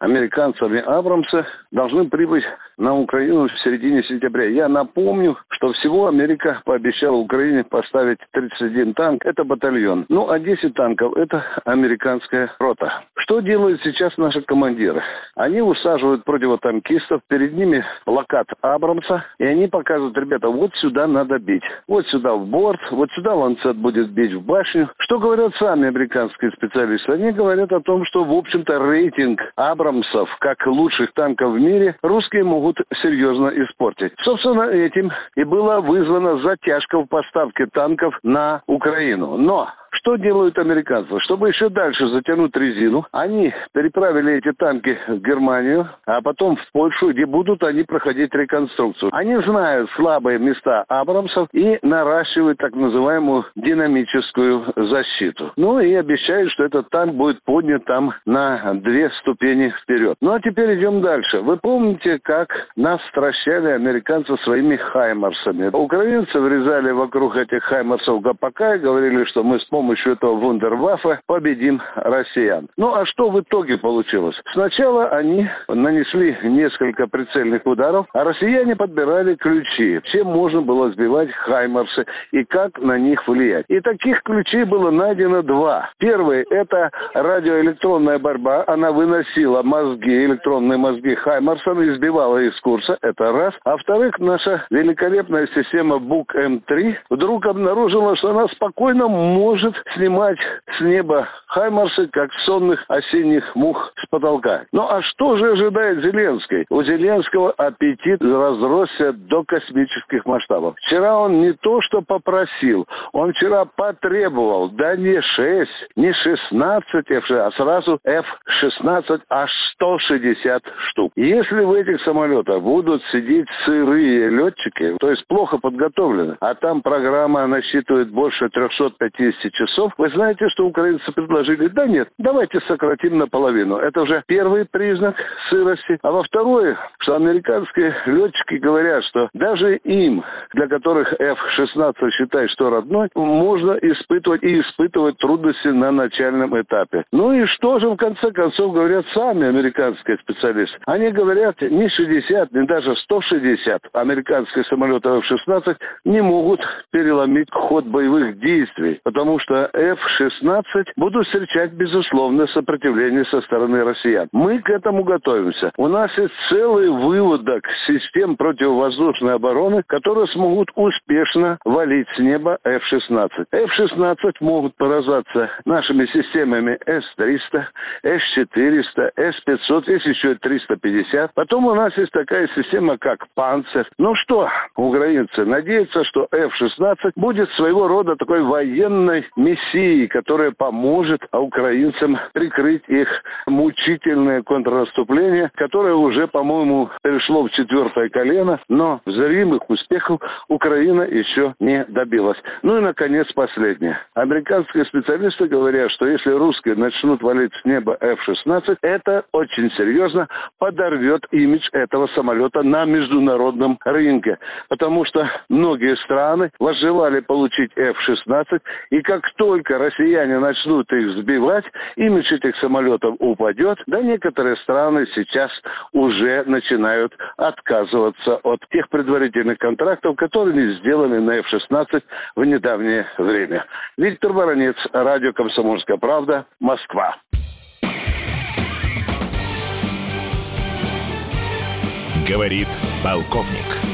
американцами Абрамсы должны прибыть на Украину в середине сентября. Я напомню, что всего Америка пообещала Украине поставить 31 танк. Это батальон. Ну, а 10 танков – это американская рота. Что делают сейчас наши командиры? Они усаживают противотанкистов, перед ними плакат Абрамса, и они показывают, ребята, вот сюда надо бить. Вот сюда в борт, вот сюда ланцет будет бить в башню. Что говорят сами американские специалисты? Они говорят о том, что, в общем-то, рейтинг Абрамсов, как лучших танков в мире, русские могут серьезно испортить. Собственно, этим и была вызвана затяжка в поставке танков на Украину. Но что делают американцы? Чтобы еще дальше затянуть резину, они переправили эти танки в Германию, а потом в Польшу, где будут они проходить реконструкцию. Они знают слабые места Абрамсов и наращивают так называемую динамическую защиту. Ну и обещают, что этот танк будет поднят там на две ступени вперед. Ну а теперь идем дальше. Вы помните, как нас стращали американцы своими хаймарсами? Украинцы врезали вокруг этих хаймарсов ГПК и говорили, что мы с помощью помощью этого вундерваффа победим россиян. Ну а что в итоге получилось? Сначала они нанесли несколько прицельных ударов, а россияне подбирали ключи. Чем можно было сбивать хаймарсы и как на них влиять. И таких ключей было найдено два. Первый – это радиоэлектронная борьба. Она выносила мозги, электронные мозги хаймарсам и сбивала из курса. Это раз. А вторых, наша великолепная система БУК-М3 вдруг обнаружила, что она спокойно может может снимать с неба хаймарсы, как сонных осенних мух с потолка. Ну а что же ожидает Зеленский? У Зеленского аппетит разросся до космических масштабов. Вчера он не то что попросил, он вчера потребовал, да не 6, не 16 F, а сразу F-16 аж 160 штук. Если в этих самолетах будут сидеть сырые летчики, то есть плохо подготовлены, а там программа насчитывает больше 350 часов, вы знаете, что украинцы предложили? Да нет, давайте сократим наполовину. Это уже первый признак сырости. А во второе, что американские летчики говорят, что даже им, для которых F-16 считает, что родной, можно испытывать и испытывать трудности на начальном этапе. Ну и что же в конце концов говорят сами американские специалисты? Они говорят, ни 60, ни даже 160 американских самолетов F-16 не могут переломить ход боевых действий, потому что что F-16 будут встречать, безусловно, сопротивление со стороны россиян. Мы к этому готовимся. У нас есть целый выводок систем противовоздушной обороны, которые смогут успешно валить с неба F-16. F-16 могут поражаться нашими системами S-300, S-400, S-500, есть еще 350. Потом у нас есть такая система, как «Панцирь». Ну что, украинцы, надеются, что F-16 будет своего рода такой военной мессией, которая поможет украинцам прикрыть их мучительное контрнаступление, которое уже, по-моему, перешло в четвертое колено, но зримых успехов Украина еще не добилась. Ну и, наконец, последнее. Американские специалисты говорят, что если русские начнут валить с неба F-16, это очень серьезно подорвет имидж этого самолета на международном рынке. Потому что многие страны возжелали получить F-16, и как только россияне начнут их сбивать, имидж этих самолетов упадет. Да некоторые страны сейчас уже начинают отказываться от тех предварительных контрактов, которые сделаны на F-16 в недавнее время. Виктор Баранец, радио «Комсомольская правда», Москва. Говорит полковник.